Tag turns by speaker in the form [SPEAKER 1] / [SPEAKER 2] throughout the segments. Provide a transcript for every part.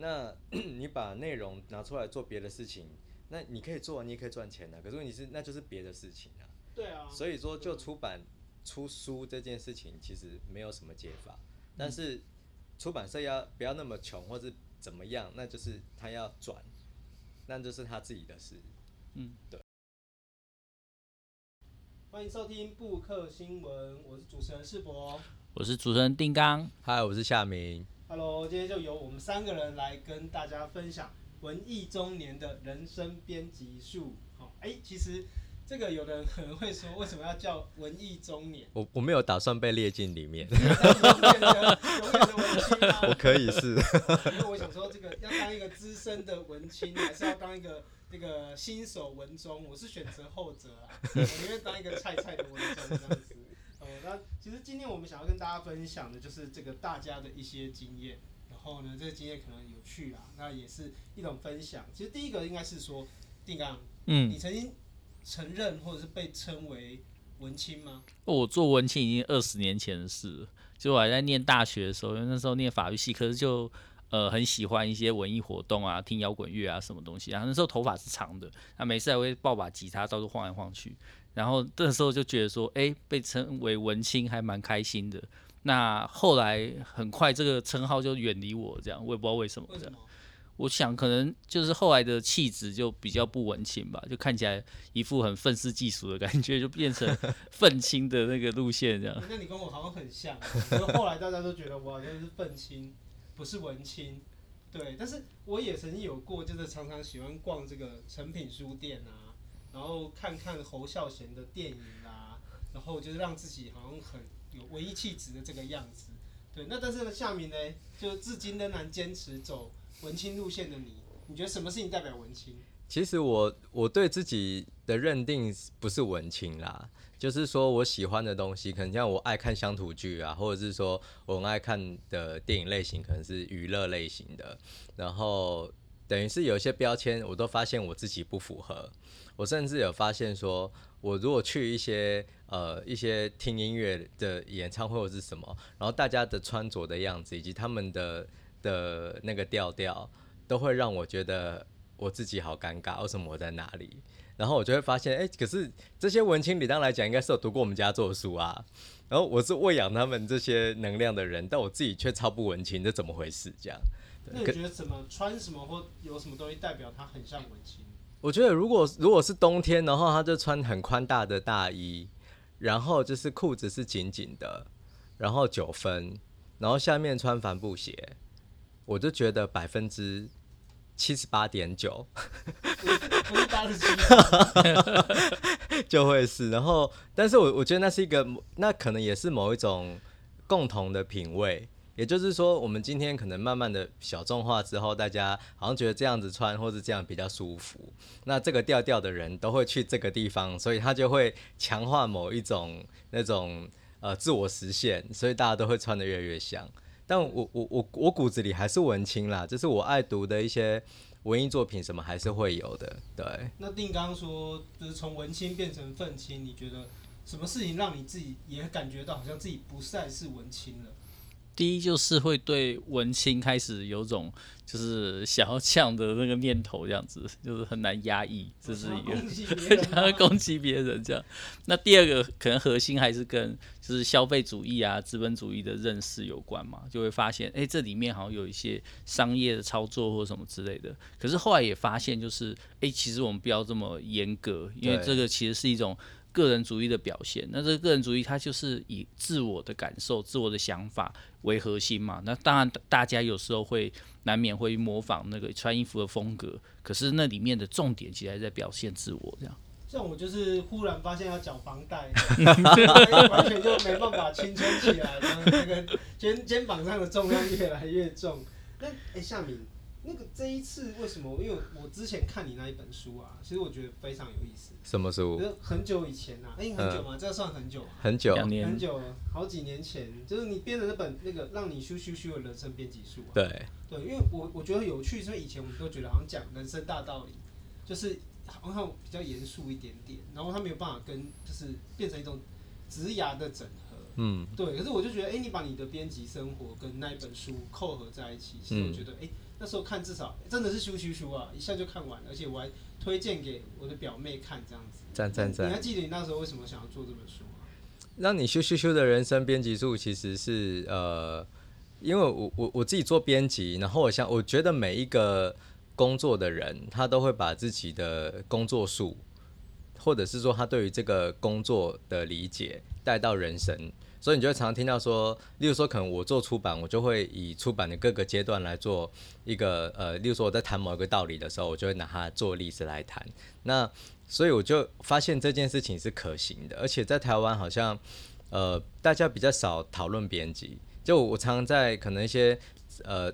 [SPEAKER 1] 那 你把内容拿出来做别的事情，那你可以做，你也可以赚钱的。可是问题是，那就是别的事情啊。
[SPEAKER 2] 对啊。
[SPEAKER 1] 所以说，就出版出书这件事情，其实没有什么解法。但是出版社要不要那么穷，或是怎么样，那就是他要转，那就是他自己的事。嗯，对。
[SPEAKER 2] 欢迎收听布克新闻，我是主持人世博，
[SPEAKER 3] 我是主持人丁刚，
[SPEAKER 1] 嗨，我是夏明。
[SPEAKER 2] Hello，今天就由我们三个人来跟大家分享文艺中年的人生编辑术。好，哎，其实这个有的人可能会说，为什么要叫文艺中年？
[SPEAKER 1] 我我没有打算被列进里面。
[SPEAKER 2] 我
[SPEAKER 1] 可以是。
[SPEAKER 2] 因为我想说，这个要当一个资深的文青，还是要当一个这个新手文中？我是选择后者啊，我宁愿当一个菜菜的文中这样子。哦，那其实今天我们想要跟大家分享的就是这个大家的一些经验，然后呢，这个经验可能有趣啊，那也是一种分享。其实第一个应该是说，定刚，嗯，你曾经承认或者是被称为文青吗？
[SPEAKER 3] 我做文青已经二十年前的事了，就我还在念大学的时候，因为那时候念法律系，可是就呃很喜欢一些文艺活动啊，听摇滚乐啊什么东西，然后那时候头发是长的，那每次还会抱把吉他到处晃来晃去。然后这时候就觉得说，哎，被称为文青还蛮开心的。那后来很快这个称号就远离我，这样我也不知道为什么这样。我想可能就是后来的气质就比较不文青吧，就看起来一副很愤世嫉俗的感觉，就变成愤青的那个路线这样。
[SPEAKER 2] 那你跟我好像很像，所以后来大家都觉得我好像是愤青，不是文青。对，但是我也曾经有过，就是常常喜欢逛这个诚品书店啊。然后看看侯孝贤的电影啊，然后就是让自己好像很有文艺气质的这个样子。对，那但是呢，夏民呢，就至今仍然坚持走文青路线的你，你觉得什么事情代表文青？
[SPEAKER 1] 其实我我对自己的认定不是文青啦，就是说我喜欢的东西，可能像我爱看乡土剧啊，或者是说我很爱看的电影类型，可能是娱乐类型的，然后等于是有一些标签，我都发现我自己不符合。我甚至有发现说，我如果去一些呃一些听音乐的演唱会或是什么，然后大家的穿着的样子以及他们的的那个调调，都会让我觉得我自己好尴尬。为什么我在哪里？然后我就会发现，哎、可是这些文青理当来讲，应该是有读过我们家做书啊。然后我是喂养他们这些能量的人，但我自己却超不文青，这怎么回事？这样？
[SPEAKER 2] 那你觉得怎么穿什么或有什么东西代表他很像文青？
[SPEAKER 1] 我觉得，如果如果是冬天，然后他就穿很宽大的大衣，然后就是裤子是紧紧的，然后九分，然后下面穿帆布鞋，我就觉得百分之七十八点九，
[SPEAKER 2] 不是八十七，
[SPEAKER 1] 就会是。然后，但是我我觉得那是一个，那可能也是某一种共同的品味。也就是说，我们今天可能慢慢的小众化之后，大家好像觉得这样子穿或者这样比较舒服。那这个调调的人都会去这个地方，所以他就会强化某一种那种呃自我实现，所以大家都会穿得越来越像。但我我我我骨子里还是文青啦，就是我爱读的一些文艺作品什么还是会有的。对。
[SPEAKER 2] 那定刚说，就是从文青变成愤青，你觉得什么事情让你自己也感觉到好像自己不再是文青了？
[SPEAKER 3] 第一就是会对文青开始有种就是想要呛的那个念头，这样子就是很难压抑，这是一个 想要攻击别人这样。那第二个可能核心还是跟就是消费主义啊、资本主义的认识有关嘛，就会发现哎、欸，这里面好像有一些商业的操作或什么之类的。可是后来也发现就是哎、欸，其实我们不要这么严格，因为这个其实是一种。个人主义的表现，那这个个人主义它就是以自我的感受、自我的想法为核心嘛。那当然，大家有时候会难免会模仿那个穿衣服的风格，可是那里面的重点其实还在表现自我这样。
[SPEAKER 2] 像我就是忽然发现要缴房贷，完全就没办法青春起来，然后那个肩肩膀上的重量越来越重。那哎，夏敏。那个这一次为什么？因为我之前看你那一本书啊，其实我觉得非常有意思。
[SPEAKER 1] 什么书？
[SPEAKER 2] 很久以前啊，哎、欸，很久吗？嗯、这个算很久吗？
[SPEAKER 1] 很久，
[SPEAKER 2] 很久，好几年前，就是你编的那本那个《让你咻咻咻的人生编辑书》啊。
[SPEAKER 1] 对。对，因为我我觉得有趣，是因为以前我们都觉得好像讲人生大道理，就是好像比较严肃一点点，然后他没有办法跟就是变成一种职涯的整合。嗯。对，可是我就觉得，哎、欸，你把你的编辑生活跟那一本书扣合在一起，其实我觉得，哎、嗯。
[SPEAKER 2] 那时候看至少真的是咻咻咻啊，一下就看完了，而且我还推荐给我的表妹看，这样子。
[SPEAKER 1] 赞赞赞！
[SPEAKER 2] 你还记得你那时候为什么想要做这本书吗？
[SPEAKER 1] 让你咻咻咻的人生编辑术其实是呃，因为我我我自己做编辑，然后我想我觉得每一个工作的人，他都会把自己的工作术，或者是说他对于这个工作的理解带到人生。所以你就会常常听到说，例如说，可能我做出版，我就会以出版的各个阶段来做一个呃，例如说我在谈某一个道理的时候，我就会拿它做例子来谈。那所以我就发现这件事情是可行的，而且在台湾好像呃大家比较少讨论编辑，就我常常在可能一些呃。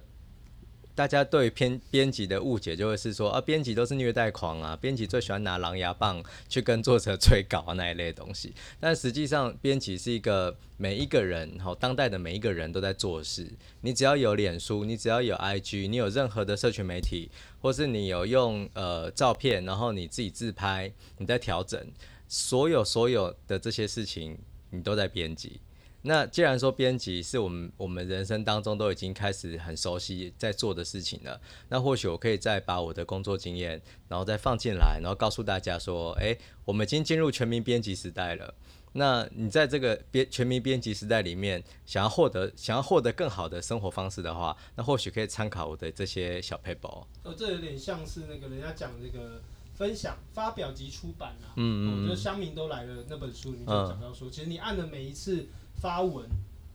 [SPEAKER 1] 大家对编编辑的误解就会是说啊，编辑都是虐待狂啊，编辑最喜欢拿狼牙棒去跟作者催稿啊那一类东西。但实际上，编辑是一个每一个人，好，当代的每一个人都在做事。你只要有脸书，你只要有 IG，你有任何的社群媒体，或是你有用呃照片，然后你自己自拍，你在调整，所有所有的这些事情，你都在编辑。那既然说编辑是我们我们人生当中都已经开始很熟悉在做的事情了，那或许我可以再把我的工作经验，然后再放进来，然后告诉大家说，诶，我们已经进入全民编辑时代了。那你在这个编全民编辑时代里面，想要获得想要获得更好的生活方式的话，那或许可以参考我的这些小 paper。
[SPEAKER 2] 哦，这有点像是那个人家讲那个分享、发表及出版啊。
[SPEAKER 1] 嗯嗯。
[SPEAKER 2] 就乡民都来了那本书里面就讲到说，嗯、其实你按的每一次。发文，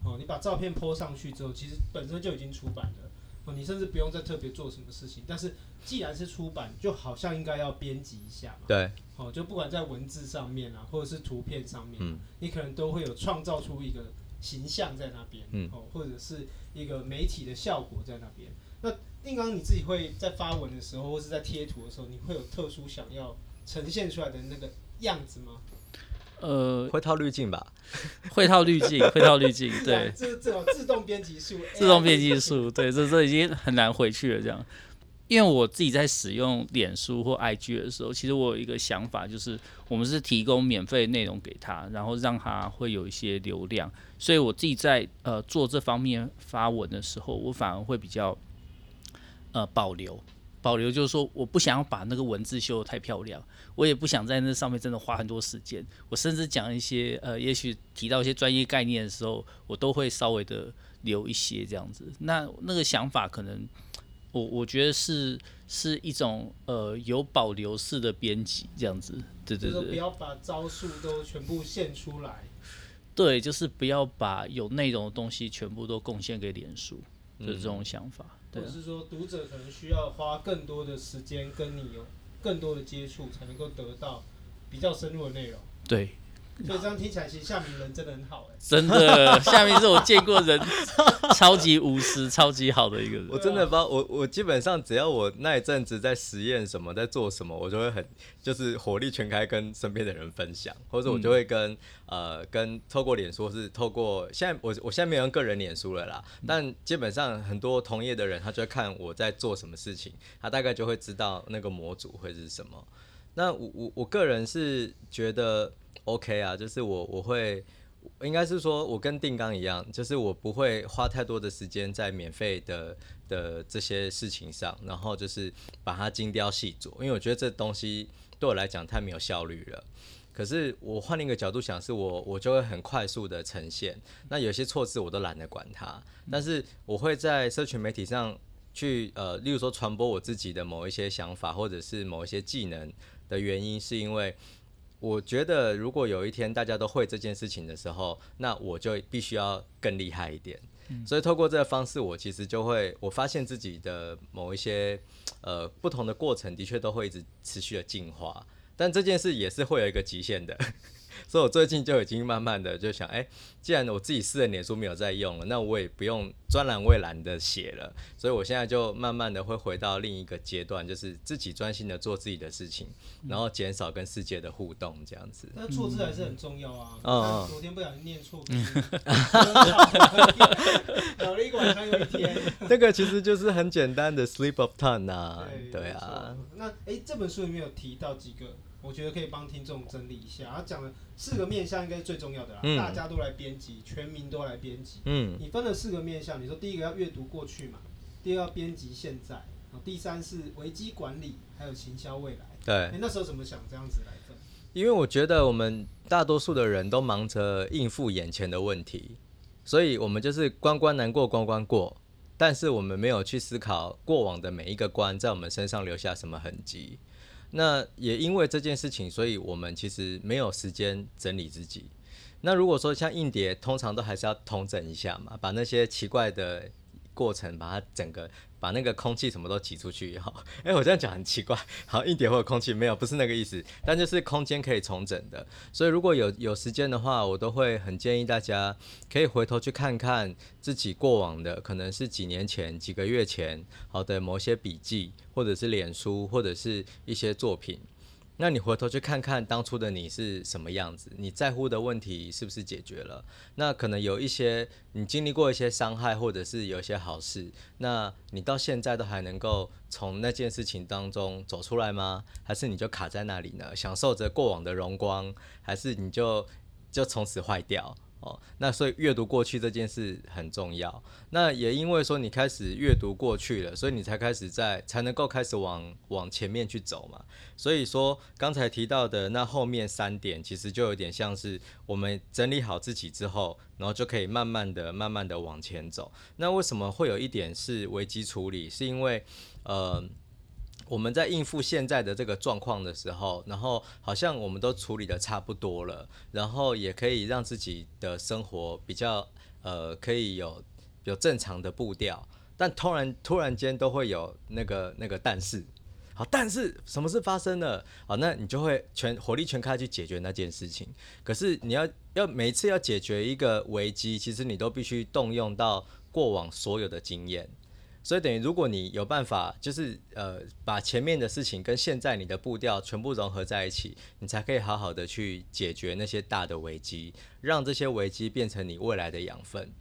[SPEAKER 2] 哦，你把照片 po 上去之后，其实本身就已经出版了，哦，你甚至不用再特别做什么事情。但是既然是出版，就好像应该要编辑一下嘛。
[SPEAKER 1] 对。
[SPEAKER 2] 哦，就不管在文字上面啊，或者是图片上面，
[SPEAKER 1] 嗯，
[SPEAKER 2] 你可能都会有创造出一个形象在那边，
[SPEAKER 1] 嗯，
[SPEAKER 2] 哦，或者是一个媒体的效果在那边。那定刚你自己会在发文的时候，或是在贴图的时候，你会有特殊想要呈现出来的那个样子吗？
[SPEAKER 3] 呃，
[SPEAKER 1] 会套滤镜吧？
[SPEAKER 3] 会套滤镜，会套滤镜，对。
[SPEAKER 2] 这这种自动编辑术，
[SPEAKER 3] 自动编辑术，对，这这已经很难回去了。这样，因为我自己在使用脸书或 IG 的时候，其实我有一个想法，就是我们是提供免费内容给他，然后让他会有一些流量。所以我自己在呃做这方面发文的时候，我反而会比较呃保留。保留就是说，我不想要把那个文字修得太漂亮，我也不想在那上面真的花很多时间。我甚至讲一些呃，也许提到一些专业概念的时候，我都会稍微的留一些这样子。那那个想法可能，我我觉得是是一种呃有保留式的编辑这样子。对对对，
[SPEAKER 2] 不要把招数都全部献出来。
[SPEAKER 3] 对，就是不要把有内容的东西全部都贡献给脸书就是这种想法。嗯
[SPEAKER 2] 或者是说，读者可能需要花更多的时间跟你有更多的接触，才能够得到比较深入的内容。
[SPEAKER 3] 对。
[SPEAKER 2] 所以这样听起来，其实夏明人真的很好哎、欸，
[SPEAKER 3] 真的，夏明是我见过人超级无私、超级好的一个人。
[SPEAKER 1] 我真的不知道，我我基本上只要我那一阵子在实验什么，在做什么，我就会很就是火力全开跟身边的人分享，或者我就会跟、嗯、呃跟透过脸书是透过现在我我现在没有用个人脸书了啦，但基本上很多同业的人他就会看我在做什么事情，他大概就会知道那个模组会是什么。那我我我个人是觉得。OK 啊，就是我我会，应该是说，我跟定纲一样，就是我不会花太多的时间在免费的的这些事情上，然后就是把它精雕细琢，因为我觉得这东西对我来讲太没有效率了。可是我换另一个角度想，是我我就会很快速的呈现，那有些错字我都懒得管它，但是我会在社群媒体上去呃，例如说传播我自己的某一些想法或者是某一些技能的原因，是因为。我觉得，如果有一天大家都会这件事情的时候，那我就必须要更厉害一点。嗯。所以透过这个方式，我其实就会，我发现自己的某一些呃不同的过程，的确都会一直持续的进化。但这件事也是会有一个极限的。所以我最近就已经慢慢的就想，哎、欸，既然我自己私人脸书没有在用了，那我也不用专栏未栏的写了。所以我现在就慢慢的会回到另一个阶段，就是自己专心的做自己的事情，然后减少跟世界的互动，这样子。
[SPEAKER 2] 那错字还是很重要啊。
[SPEAKER 1] 嗯。
[SPEAKER 2] 昨天不小心念错。嗯。搞了一晚上又一天。
[SPEAKER 1] 这个其实就是很简单的 sleep of tongue 啊。对，对啊。
[SPEAKER 2] 那哎、欸，这本书里面有提到几个？我觉得可以帮听众整理一下，他讲了四个面向，应该是最重要的啦。嗯、大家都来编辑，全民都来编辑。嗯，你分了四个面向，你说第一个要阅读过去嘛，第二编辑现在，然后第三是危机管理，还有行销未来。
[SPEAKER 1] 对、
[SPEAKER 2] 欸，那时候怎么想这样子来分？
[SPEAKER 1] 因为我觉得我们大多数的人都忙着应付眼前的问题，所以我们就是关关难过关关过，但是我们没有去思考过往的每一个关在我们身上留下什么痕迹。那也因为这件事情，所以我们其实没有时间整理自己。那如果说像硬碟，通常都还是要通整一下嘛，把那些奇怪的过程，把它整个把那个空气什么都挤出去也。好，哎，我这样讲很奇怪。好，一点或者空气没有，不是那个意思，但就是空间可以重整的。所以如果有有时间的话，我都会很建议大家可以回头去看看自己过往的，可能是几年前、几个月前好的某些笔记，或者是脸书，或者是一些作品。那你回头去看看当初的你是什么样子，你在乎的问题是不是解决了？那可能有一些你经历过一些伤害，或者是有一些好事，那你到现在都还能够从那件事情当中走出来吗？还是你就卡在那里呢？享受着过往的荣光，还是你就就从此坏掉？哦，那所以阅读过去这件事很重要。那也因为说你开始阅读过去了，所以你才开始在才能够开始往往前面去走嘛。所以说刚才提到的那后面三点，其实就有点像是我们整理好自己之后，然后就可以慢慢的、慢慢的往前走。那为什么会有一点是危机处理？是因为呃。我们在应付现在的这个状况的时候，然后好像我们都处理得差不多了，然后也可以让自己的生活比较呃可以有有正常的步调，但突然突然间都会有那个那个但是，好，但是什么事发生了？好，那你就会全火力全开去解决那件事情。可是你要要每次要解决一个危机，其实你都必须动用到过往所有的经验。所以等于，如果你有办法，就是呃，把前面的事情跟现在你的步调全部融合在一起，你才可以好好的去解决那些大的危机，让这些危机变成你未来的养分。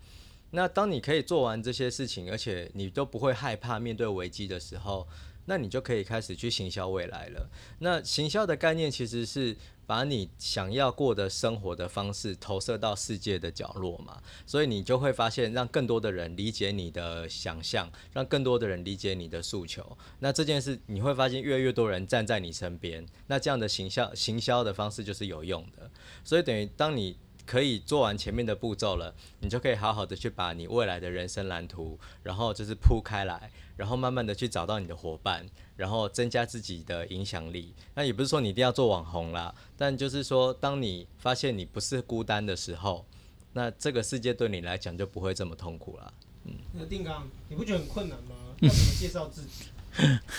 [SPEAKER 1] 那当你可以做完这些事情，而且你都不会害怕面对危机的时候，那你就可以开始去行销未来了。那行销的概念其实是。把你想要过的生活的方式投射到世界的角落嘛，所以你就会发现，让更多的人理解你的想象，让更多的人理解你的诉求。那这件事你会发现，越来越多人站在你身边，那这样的行销行销的方式就是有用的。所以等于当你可以做完前面的步骤了，你就可以好好的去把你未来的人生蓝图，然后就是铺开来，然后慢慢的去找到你的伙伴。然后增加自己的影响力，那也不是说你一定要做网红啦，但就是说，当你发现你不是孤单的时候，那这个世界对你来讲就不会这么痛苦了。嗯，
[SPEAKER 2] 那定刚，你不觉得很困难吗？要怎么介绍自己？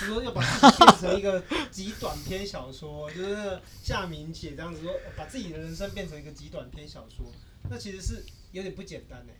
[SPEAKER 2] 就说要把自己变成一个极短篇小说，就是夏明写这样子说，把自己的人生变成一个极短篇小说，那其实是有点不简单呢。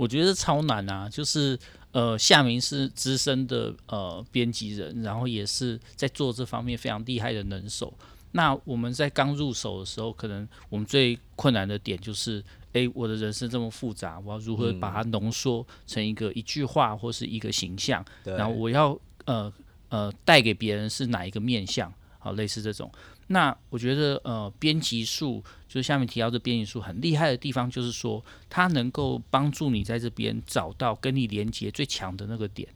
[SPEAKER 3] 我觉得超难啊，就是。呃，夏明是资深的呃编辑人，然后也是在做这方面非常厉害的能手。那我们在刚入手的时候，可能我们最困难的点就是，哎，我的人生这么复杂，我要如何把它浓缩成一个一句话或是一个形象？嗯、然后我要呃呃带给别人是哪一个面相？好，类似这种。那我觉得，呃，编辑数就是下面提到的编辑数很厉害的地方，就是说它能够帮助你在这边找到跟你连接最强的那个点。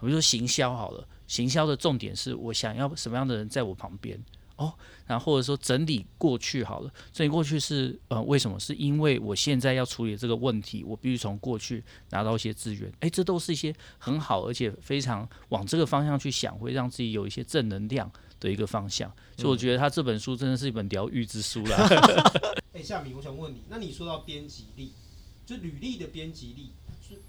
[SPEAKER 3] 比如说行销好了，行销的重点是我想要什么样的人在我旁边哦，然后或者说整理过去好了，整理过去是呃为什么？是因为我现在要处理这个问题，我必须从过去拿到一些资源。诶，这都是一些很好而且非常往这个方向去想，会让自己有一些正能量。的一个方向，所以我觉得他这本书真的是一本疗愈之书啦。
[SPEAKER 2] 哎、欸，夏明，我想问你，那你说到编辑力，就履历的编辑力，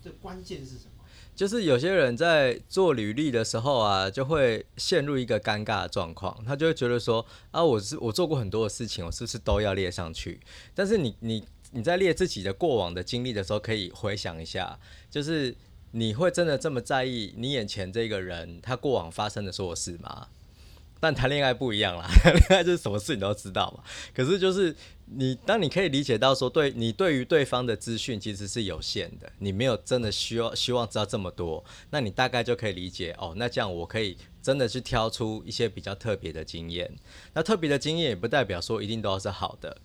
[SPEAKER 2] 这关键是什么？
[SPEAKER 1] 就是有些人在做履历的时候啊，就会陷入一个尴尬的状况，他就会觉得说啊，我是我做过很多的事情，我是不是都要列上去？但是你你你在列自己的过往的经历的时候，可以回想一下，就是你会真的这么在意你眼前这个人他过往发生的所有事吗？但谈恋爱不一样啦，谈 恋爱就是什么事你都知道嘛。可是就是你，当你可以理解到说，对你对于对方的资讯其实是有限的，你没有真的需要希望知道这么多，那你大概就可以理解哦。那这样我可以真的去挑出一些比较特别的经验。那特别的经验也不代表说一定都是好的。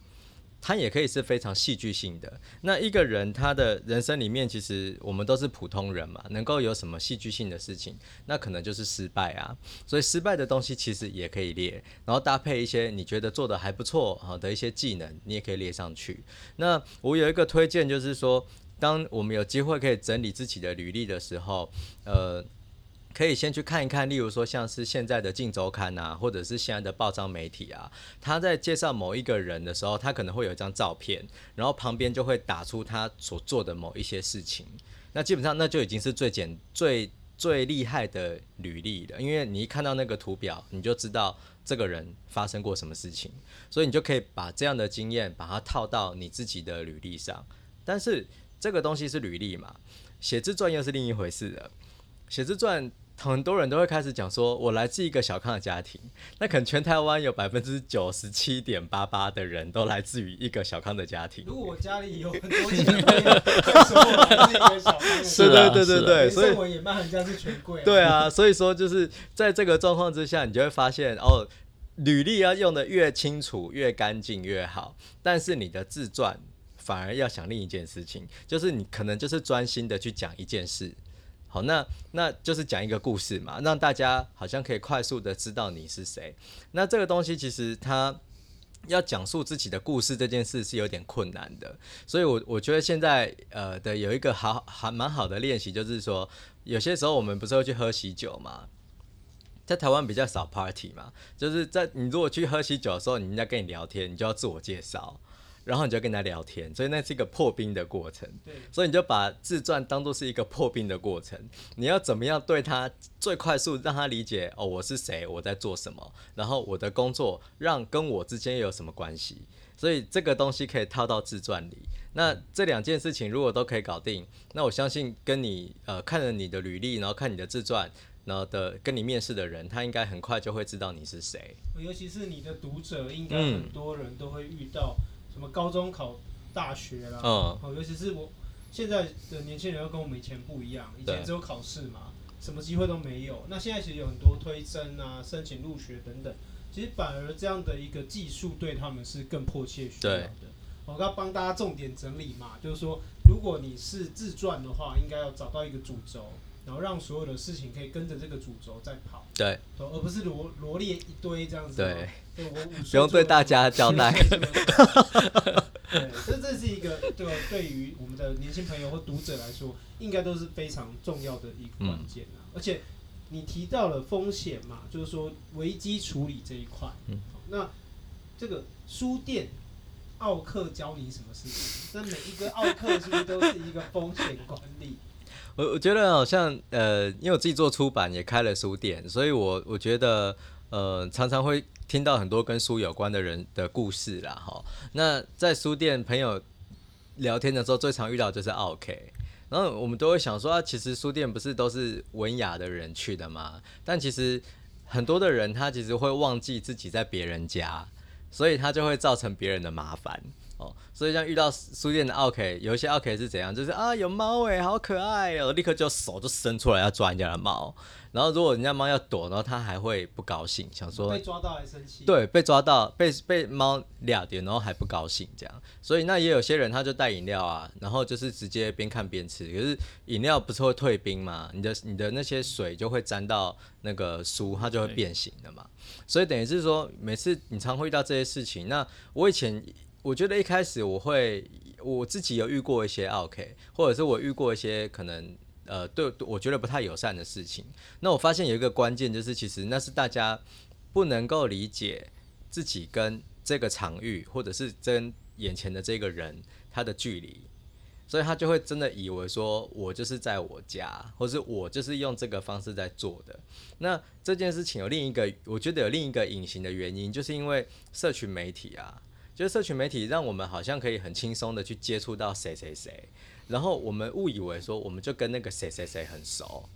[SPEAKER 1] 它也可以是非常戏剧性的。那一个人他的人生里面，其实我们都是普通人嘛，能够有什么戏剧性的事情，那可能就是失败啊。所以失败的东西其实也可以列，然后搭配一些你觉得做得还不错好的一些技能，你也可以列上去。那我有一个推荐，就是说，当我们有机会可以整理自己的履历的时候，呃。可以先去看一看，例如说像是现在的《镜周刊》啊，或者是现在的报章媒体啊，他在介绍某一个人的时候，他可能会有一张照片，然后旁边就会打出他所做的某一些事情。那基本上那就已经是最简、最最厉害的履历了，因为你一看到那个图表，你就知道这个人发生过什么事情，所以你就可以把这样的经验把它套到你自己的履历上。但是这个东西是履历嘛，写自传又是另一回事了，写自传。很多人都会开始讲说，我来自一个小康的家庭。那可能全台湾有百分之九十七点八八的人都来自于一个小康的家庭。
[SPEAKER 2] 如果我家里有很多钱，说我来自一个小康的家庭。
[SPEAKER 1] 是对对对对，所以
[SPEAKER 2] 我也骂人家是权贵。
[SPEAKER 1] 对啊，所以说就是在这个状况之下，你就会发现哦，履历要用的越清楚、越干净越好。但是你的自传反而要想另一件事情，就是你可能就是专心的去讲一件事。好，那那就是讲一个故事嘛，让大家好像可以快速的知道你是谁。那这个东西其实他要讲述自己的故事这件事是有点困难的，所以我我觉得现在呃的有一个好还蛮好的练习，就是说有些时候我们不是会去喝喜酒嘛，在台湾比较少 party 嘛，就是在你如果去喝喜酒的时候，人家跟你聊天，你就要自我介绍。然后你就跟他聊天，所以那是一个破冰的过程。
[SPEAKER 2] 对，
[SPEAKER 1] 所以你就把自传当作是一个破冰的过程。你要怎么样对他最快速让他理解哦，我是谁，我在做什么，然后我的工作让跟我之间有什么关系？所以这个东西可以套到自传里。那这两件事情如果都可以搞定，那我相信跟你呃看了你的履历，然后看你的自传，然后的跟你面试的人，他应该很快就会知道你是谁。
[SPEAKER 2] 尤其是你的读者，应该很多人都会遇到。什么高中考大学啦，哦，尤其是我现在的年轻人又跟我们以前不一样，以前只有考试嘛，什么机会都没有。那现在其实有很多推甄啊、申请入学等等，其实反而这样的一个技术对他们是更迫切需要的。我刚帮大家重点整理嘛，就是说，如果你是自传的话，应该要找到一个主轴，然后让所有的事情可以跟着这个主轴在跑，
[SPEAKER 1] 对，
[SPEAKER 2] 而不是罗罗列一堆这样子。
[SPEAKER 1] 对。对，我不用对大家交代。
[SPEAKER 2] 对，这这是一个对对于我们的年轻朋友或读者来说，应该都是非常重要的一个关键啊。而且你提到了风险嘛，就是说危机处理这一块。嗯。那这个书店奥克教你什么事情？那每一个奥克是不是都是一个风险管理？
[SPEAKER 1] 我我觉得好像呃，因为我自己做出版也开了书店，所以我我觉得呃，常常会。听到很多跟书有关的人的故事啦，哈。那在书店朋友聊天的时候，最常遇到就是 OK，。然后我们都会想说，啊，其实书店不是都是文雅的人去的吗？但其实很多的人他其实会忘记自己在别人家，所以他就会造成别人的麻烦。哦，所以像遇到书店的 OK，，有一些 OK 是怎样？就是啊，有猫哎，好可爱哦，立刻就手就伸出来要抓人家的猫。然后如果人家猫要躲，然后他还会不高兴，想说
[SPEAKER 2] 被抓到还生气。
[SPEAKER 1] 对，被抓到被被猫俩点，然后还不高兴这样。所以那也有些人他就带饮料啊，然后就是直接边看边吃。可是饮料不是会退冰嘛？你的你的那些水就会沾到那个书，它就会变形的嘛。所以等于是说，每次你常会遇到这些事情。那我以前。我觉得一开始我会我自己有遇过一些 OK，或者是我遇过一些可能呃对我觉得不太友善的事情。那我发现有一个关键就是，其实那是大家不能够理解自己跟这个场域，或者是跟眼前的这个人他的距离，所以他就会真的以为说我就是在我家，或是我就是用这个方式在做的。那这件事情有另一个，我觉得有另一个隐形的原因，就是因为社群媒体啊。就是社群媒体让我们好像可以很轻松的去接触到谁谁谁，然后我们误以为说我们就跟那个谁谁谁很熟，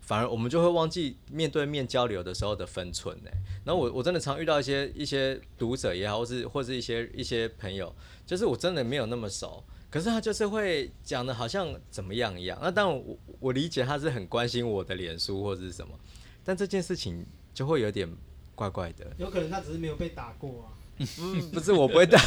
[SPEAKER 1] 反而我们就会忘记面对面交流的时候的分寸呢。然后我我真的常遇到一些一些读者也好，或是或是一些一些朋友，就是我真的没有那么熟，可是他就是会讲的好像怎么样一样。那当然我我理解他是很关心我的脸书或者是什么，但这件事情就会有点怪怪的。
[SPEAKER 2] 有可能他只是没有被打过啊。
[SPEAKER 1] 嗯，不是我不会打，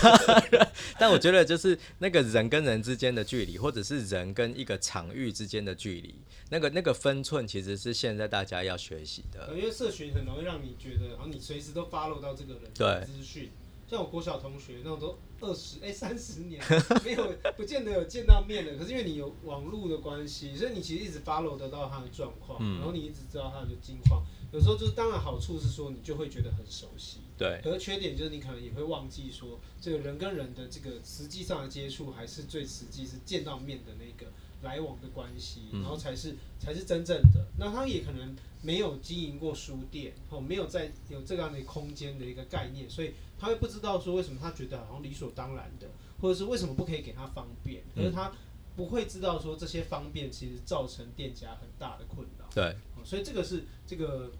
[SPEAKER 1] 但我觉得就是那个人跟人之间的距离，或者是人跟一个场域之间的距离，那个那个分寸，其实是现在大家要学习的。
[SPEAKER 2] 因为社群很容易让你觉得，然后你随时都 follow 到这个人的资讯。像我国小同学那种都二十哎三十年没有不见得有见到面的，可是因为你有网络的关系，所以你其实一直 follow 得到他的状况，嗯、然后你一直知道他的近况。有时候就是当然好处是说你就会觉得很熟悉，
[SPEAKER 1] 对。
[SPEAKER 2] 可是缺点就是你可能也会忘记说，这个人跟人的这个实际上的接触还是最实际是见到面的那个来往的关系，然后才是才是真正的。那他也可能没有经营过书店，哦，没有在有这样的空间的一个概念，所以。他会不知道说为什么他觉得好像理所当然的，或者是为什么不可以给他方便，可是他不会知道说这些方便其实造成店家很大的困扰。
[SPEAKER 1] 对，
[SPEAKER 2] 所以这个是这个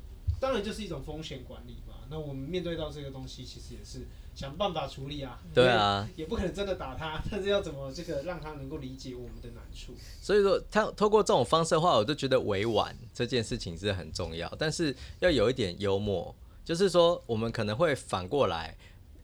[SPEAKER 2] 当然就是一种风险管理嘛。那我们面对到这个东西，其实也是想办法处理啊。
[SPEAKER 1] 对啊，
[SPEAKER 2] 也不可能真的打他，但是要怎么这个让他能够理解我们的难处。
[SPEAKER 1] 所以说，他透过这种方式的话，我就觉得委婉这件事情是很重要，但是要有一点幽默，就是说我们可能会反过来。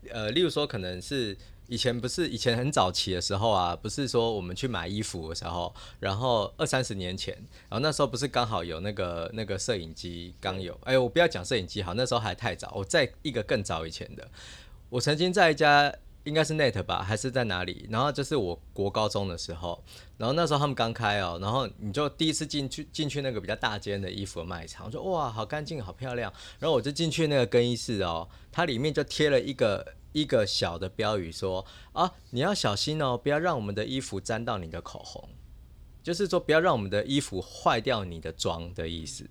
[SPEAKER 1] 呃，例如说，可能是以前不是以前很早期的时候啊，不是说我们去买衣服的时候，然后二三十年前，然后那时候不是刚好有那个那个摄影机刚有，哎，我不要讲摄影机好，那时候还太早，我在一个更早以前的，我曾经在一家应该是 Net 吧，还是在哪里，然后就是我国高中的时候，然后那时候他们刚开哦，然后你就第一次进去进去那个比较大间的衣服卖场，我说哇，好干净，好漂亮，然后我就进去那个更衣室哦，它里面就贴了一个。一个小的标语说啊，你要小心哦，不要让我们的衣服沾到你的口红，就是说不要让我们的衣服坏掉你的妆的意思。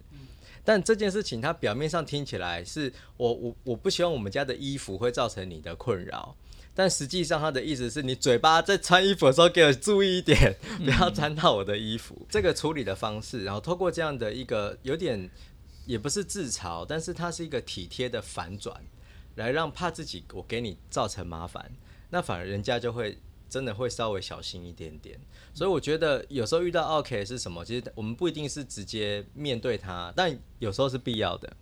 [SPEAKER 1] 但这件事情它表面上听起来是我我我不希望我们家的衣服会造成你的困扰，但实际上它的意思是你嘴巴在穿衣服的时候给我注意一点，不要沾到我的衣服。这个处理的方式，然后透过这样的一个有点也不是自嘲，但是它是一个体贴的反转。来让怕自己我给你造成麻烦，那反而人家就会真的会稍微小心一点点。所以我觉得有时候遇到 OK 是什么？其实我们不一定是直接面对他，但有时候是必要的。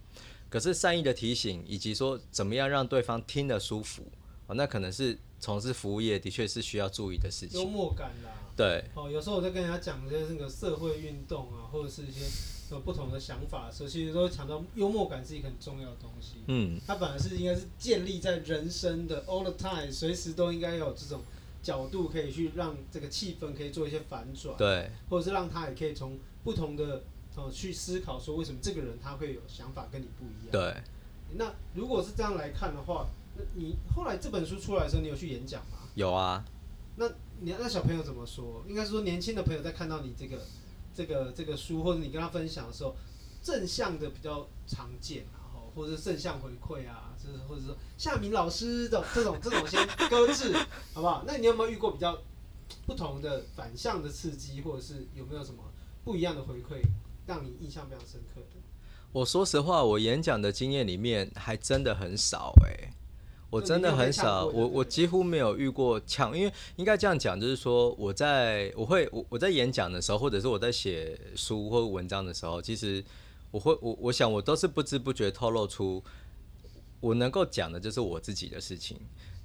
[SPEAKER 1] 可是善意的提醒，以及说怎么样让对方听得舒服，哦，那可能是从事服务业的确是需要注意的事情。
[SPEAKER 2] 幽默感啦，
[SPEAKER 1] 对。
[SPEAKER 2] 哦，有时候我在跟人家讲一些那个社会运动啊，或者是一些。有不同的想法的时候，其实都会强调幽默感是一个很重要的东西。嗯，它本来是应该是建立在人生的 all the time，随时都应该有这种角度可以去让这个气氛可以做一些反转。
[SPEAKER 1] 对，
[SPEAKER 2] 或者是让他也可以从不同的呃去思考，说为什么这个人他会有想法跟你不一样。
[SPEAKER 1] 对，
[SPEAKER 2] 那如果是这样来看的话，那你后来这本书出来的时候，你有去演讲吗？
[SPEAKER 1] 有啊。
[SPEAKER 2] 那你那小朋友怎么说？应该是说年轻的朋友在看到你这个。这个这个书，或者你跟他分享的时候，正向的比较常见，然后或者是正向回馈啊，就是或者说夏明老师的这种这种先搁置，好不好？那你有没有遇过比较不同的反向的刺激，或者是有没有什么不一样的回馈，让你印象非常深刻的？
[SPEAKER 1] 我说实话，我演讲的经验里面还真的很少哎、我真的很少，我我几乎没有遇过呛，因为应该这样讲，就是说我在我会我我在演讲的时候，或者是我在写书或文章的时候，其实我会我我想我都是不知不觉透露出我能够讲的就是我自己的事情，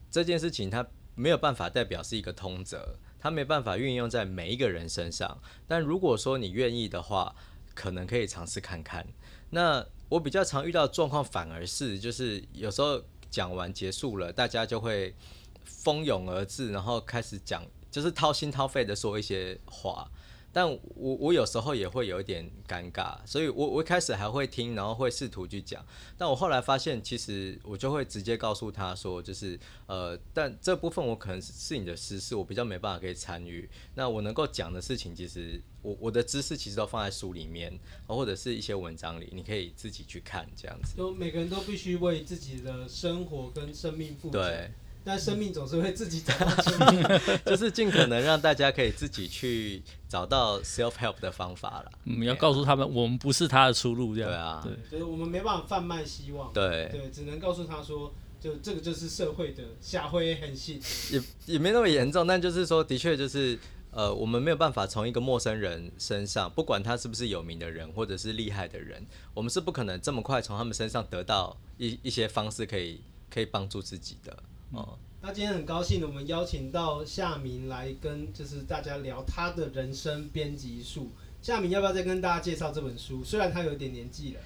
[SPEAKER 1] 这件事情它没有办法代表是一个通则，它没办法运用在每一个人身上，但如果说你愿意的话，可能可以尝试看看。那我比较常遇到的状况反而是就是有时候。讲完结束了，大家就会蜂拥而至，然后开始讲，就是掏心掏肺的说一些话。但我我有时候也会有一点尴尬，所以我我一开始还会听，然后会试图去讲。但我后来发现，其实我就会直接告诉他说，就是呃，但这部分我可能是你的私事，我比较没办法可以参与。那我能够讲的事情，其实我我的知识其实都放在书里面，或者是一些文章里，你可以自己去看这样子。
[SPEAKER 2] 就每个人都必须为自己的生活跟生命负责。
[SPEAKER 1] 对。
[SPEAKER 2] 但生命总是会自己找到出路，
[SPEAKER 1] 就是尽可能让大家可以自己去找到 self help 的方法了。
[SPEAKER 3] 嗯，要告诉他们，我们不是他的出路，这样。
[SPEAKER 1] 对啊，
[SPEAKER 2] 对，就是我们没办法贩卖希望。
[SPEAKER 1] 对，
[SPEAKER 2] 对，只能告诉他说，就这个就是社会的下会很细，
[SPEAKER 1] 也也没那么严重，但就是说，的确就是，呃，我们没有办法从一个陌生人身上，不管他是不是有名的人或者是厉害的人，我们是不可能这么快从他们身上得到一一些方式可以可以帮助自己的。哦。
[SPEAKER 2] 那今天很高兴，我们邀请到夏明来跟就是大家聊他的人生编辑术。夏明要不要再跟大家介绍这本书？虽然他有点年纪了，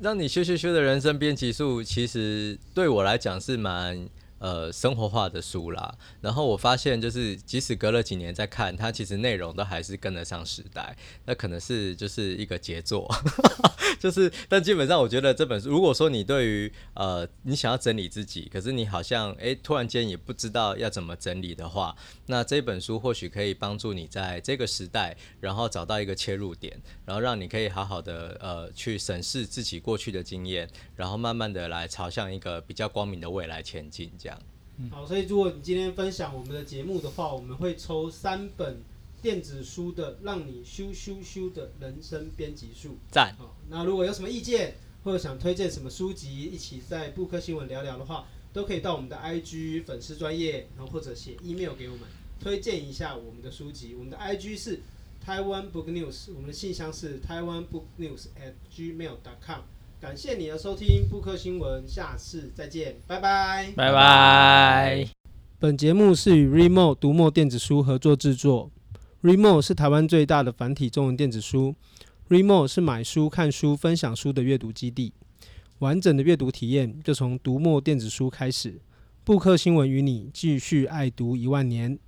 [SPEAKER 1] 让你羞羞羞的人生编辑术，其实对我来讲是蛮。呃，生活化的书啦，然后我发现就是，即使隔了几年再看，它其实内容都还是跟得上时代。那可能是就是一个杰作，就是，但基本上我觉得这本书，如果说你对于呃，你想要整理自己，可是你好像诶突然间也不知道要怎么整理的话，那这本书或许可以帮助你在这个时代，然后找到一个切入点，然后让你可以好好的呃去审视自己过去的经验，然后慢慢的来朝向一个比较光明的未来前进，这样。
[SPEAKER 2] 好，所以如果你今天分享我们的节目的话，我们会抽三本电子书的，让你咻咻咻的人生编辑术。
[SPEAKER 1] 赞。
[SPEAKER 2] 好，那如果有什么意见或者想推荐什么书籍，一起在布克新闻聊聊的话，都可以到我们的 IG 粉丝专业，然后或者写 email 给我们，推荐一下我们的书籍。我们的 IG 是台湾 Book News，我们的信箱是台湾 Book News at gmail.com。感谢你的收听，布克新闻，下次再见，拜拜，
[SPEAKER 3] 拜拜。
[SPEAKER 2] 本节目是与 Readmoo 读墨电子书合作制作，Readmoo 是台湾最大的繁体中文电子书，Readmoo 是买书、看书、分享书的阅读基地，完整的阅读体验就从读墨电子书开始，布克新闻与你继续爱读一万年。